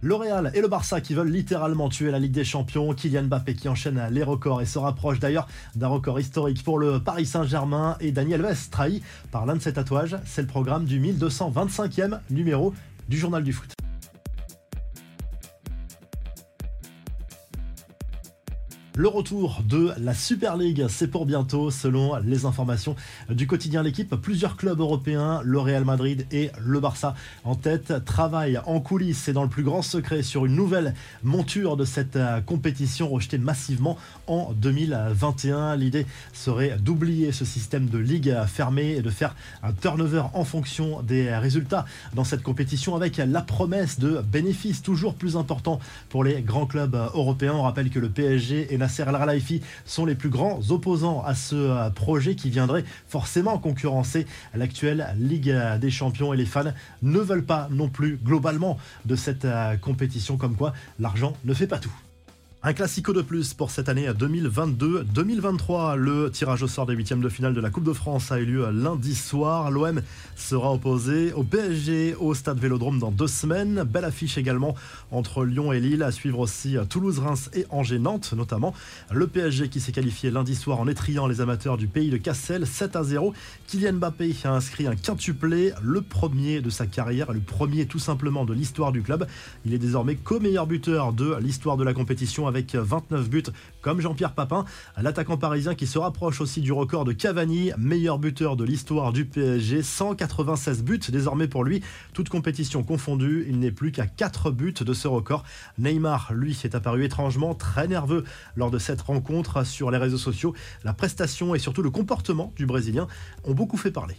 L'Oréal et le Barça qui veulent littéralement tuer la Ligue des Champions. Kylian Mbappé qui enchaîne les records et se rapproche d'ailleurs d'un record historique pour le Paris Saint-Germain. Et Daniel Vest trahi par l'un de ses tatouages. C'est le programme du 1225e numéro du Journal du Foot. Le retour de la Super League, c'est pour bientôt, selon les informations du quotidien L'équipe. Plusieurs clubs européens, le Real Madrid et le Barça en tête, travaillent en coulisses et dans le plus grand secret sur une nouvelle monture de cette euh, compétition rejetée massivement en 2021. L'idée serait d'oublier ce système de ligue fermée et de faire un turnover en fonction des résultats dans cette compétition avec la promesse de bénéfices toujours plus importants pour les grands clubs européens. On rappelle que le PSG et Nasser Al-Khelaifi sont les plus grands opposants à ce euh, projet qui viendrait forcément concurrencer l'actuelle Ligue des Champions et les fans ne veulent pas non plus globalement de cette euh, compétition comme quoi l'argent ne fait pas tout. Un classico de plus pour cette année 2022-2023. Le tirage au sort des huitièmes de finale de la Coupe de France a eu lieu lundi soir. L'OM sera opposé au PSG au Stade Vélodrome dans deux semaines. Belle affiche également entre Lyon et Lille. À suivre aussi Toulouse, Reims et Angers-Nantes notamment. Le PSG qui s'est qualifié lundi soir en étriant les amateurs du pays de Cassel 7 à 0. Kylian Mbappé a inscrit un quintuplé, le premier de sa carrière, le premier tout simplement de l'histoire du club. Il est désormais co-meilleur buteur de l'histoire de la compétition avec 29 buts comme Jean-Pierre Papin, l'attaquant parisien qui se rapproche aussi du record de Cavani, meilleur buteur de l'histoire du PSG, 196 buts désormais pour lui, toute compétition confondue, il n'est plus qu'à 4 buts de ce record. Neymar, lui, est apparu étrangement très nerveux lors de cette rencontre sur les réseaux sociaux. La prestation et surtout le comportement du Brésilien ont beaucoup fait parler.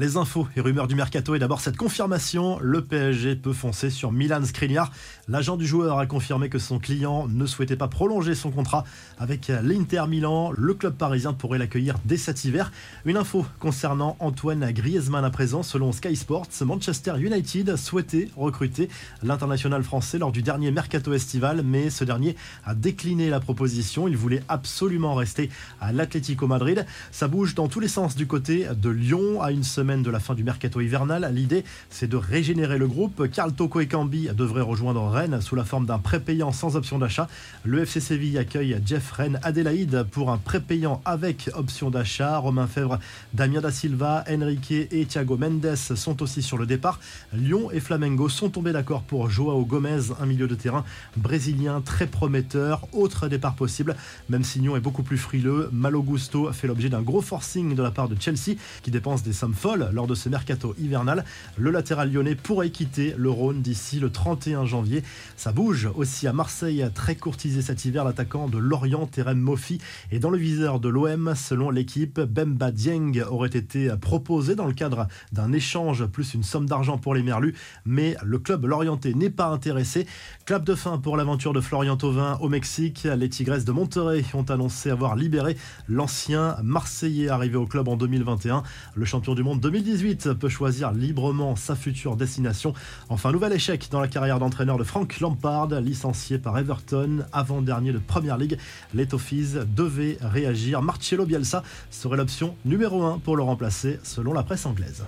Les infos et rumeurs du mercato et d'abord cette confirmation, le PSG peut foncer sur Milan Skriniar. L'agent du joueur a confirmé que son client ne souhaitait pas prolonger son contrat avec l'Inter Milan. Le club parisien pourrait l'accueillir dès cet hiver. Une info concernant Antoine Griezmann à présent, selon Sky Sports, Manchester United souhaitait recruter l'international français lors du dernier mercato estival, mais ce dernier a décliné la proposition. Il voulait absolument rester à l'Atlético Madrid. Ça bouge dans tous les sens du côté de Lyon à une semaine de la fin du mercato hivernal. L'idée, c'est de régénérer le groupe. Carl Toko et Cambi devraient rejoindre Rennes sous la forme d'un prépayant sans option d'achat. Le FC Séville accueille Jeff Rennes Adélaïde pour un prépayant avec option d'achat. Romain Fèvre, Damien Da Silva, Enrique et Thiago Mendes sont aussi sur le départ. Lyon et Flamengo sont tombés d'accord pour Joao Gomez, un milieu de terrain brésilien très prometteur. Autre départ possible, même si Lyon est beaucoup plus frileux. Malo Gusto fait l'objet d'un gros forcing de la part de Chelsea qui dépense des sommes folles lors de ce mercato hivernal. Le latéral lyonnais pourrait quitter le Rhône d'ici le 31 janvier. Ça bouge aussi à Marseille, très courtisé cet hiver, l'attaquant de Lorient, Terem Mofi, est dans le viseur de l'OM. Selon l'équipe, Bemba Dieng aurait été proposé dans le cadre d'un échange plus une somme d'argent pour les Merlus, mais le club lorientais n'est pas intéressé. Clap de fin pour l'aventure de Florian Thauvin au Mexique. Les Tigresses de Monterrey ont annoncé avoir libéré l'ancien Marseillais arrivé au club en 2021. Le champion du monde 2018 peut choisir librement sa future destination. Enfin, nouvel échec dans la carrière d'entraîneur de Frank Lampard, licencié par Everton, avant-dernier de Premier League. Les Toffees devaient réagir. Marcello Bielsa serait l'option numéro 1 pour le remplacer, selon la presse anglaise.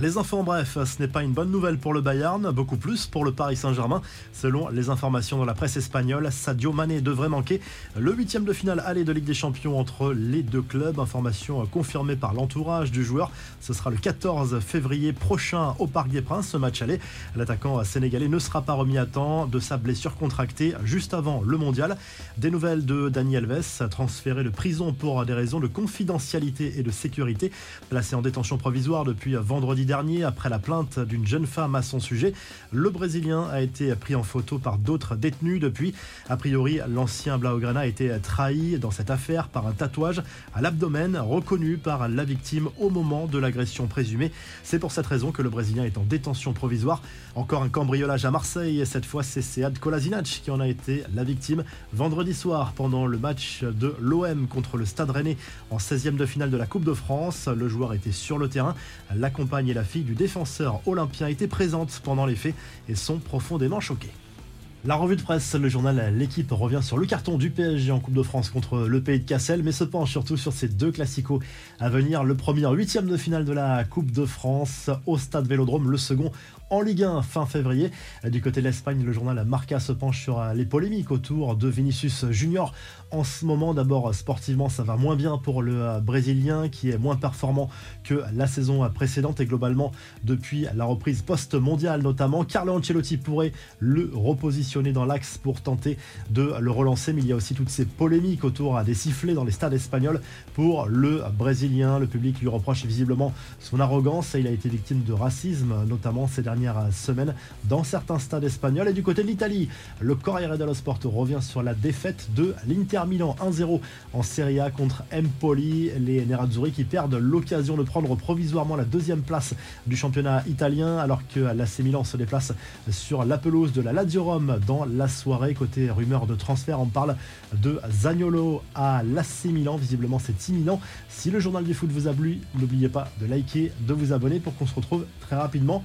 Les enfants, bref, ce n'est pas une bonne nouvelle pour le Bayern, beaucoup plus pour le Paris Saint-Germain. Selon les informations de la presse espagnole, Sadio Mané devrait manquer le huitième de finale aller de Ligue des Champions entre les deux clubs. Information confirmée par l'entourage du joueur. Ce sera le 14 février prochain au Parc des Princes, ce match aller. L'attaquant sénégalais ne sera pas remis à temps de sa blessure contractée juste avant le mondial. Des nouvelles de Daniel Alves, transféré de prison pour des raisons de confidentialité et de sécurité, placé en détention provisoire depuis vendredi dernier, après la plainte d'une jeune femme à son sujet, le Brésilien a été pris en photo par d'autres détenus. Depuis, a priori, l'ancien Blaugrana a été trahi dans cette affaire par un tatouage à l'abdomen reconnu par la victime au moment de l'agression présumée. C'est pour cette raison que le Brésilien est en détention provisoire. Encore un cambriolage à Marseille, et cette fois c'est Sead Kolasinac qui en a été la victime vendredi soir pendant le match de l'OM contre le Stade Rennais en 16e de finale de la Coupe de France. Le joueur était sur le terrain, l'accompagne la fille du défenseur olympien étaient présentes pendant les faits et sont profondément choquées. La revue de presse, le journal L'équipe revient sur le carton du PSG en Coupe de France contre le pays de Cassel, mais se penche surtout sur ces deux classicos à venir. Le premier huitième de finale de la Coupe de France au stade Vélodrome, le second en Ligue 1 fin février. Du côté de l'Espagne, le journal Marca se penche sur les polémiques autour de Vinicius Junior. En ce moment, d'abord sportivement, ça va moins bien pour le Brésilien qui est moins performant que la saison précédente et globalement depuis la reprise post-mondiale notamment. Carlo Ancelotti pourrait le repositionner dans l'axe pour tenter de le relancer, mais il y a aussi toutes ces polémiques autour des sifflets dans les stades espagnols pour le Brésilien. Le public lui reproche visiblement son arrogance et il a été victime de racisme, notamment ces semaines dans certains stades espagnols. Et du côté de l'Italie, le Corriere dello Sport revient sur la défaite de l'Inter Milan 1-0 en Serie A contre Empoli. Les Nerazzurri qui perdent l'occasion de prendre provisoirement la deuxième place du championnat italien alors que l'AC Milan se déplace sur la pelouse de la Lazio Rome dans la soirée. Côté rumeur de transfert, on parle de Zagnolo à l'AC Milan. Visiblement, c'est imminent. Si le journal du foot vous a plu, n'oubliez pas de liker, de vous abonner pour qu'on se retrouve très rapidement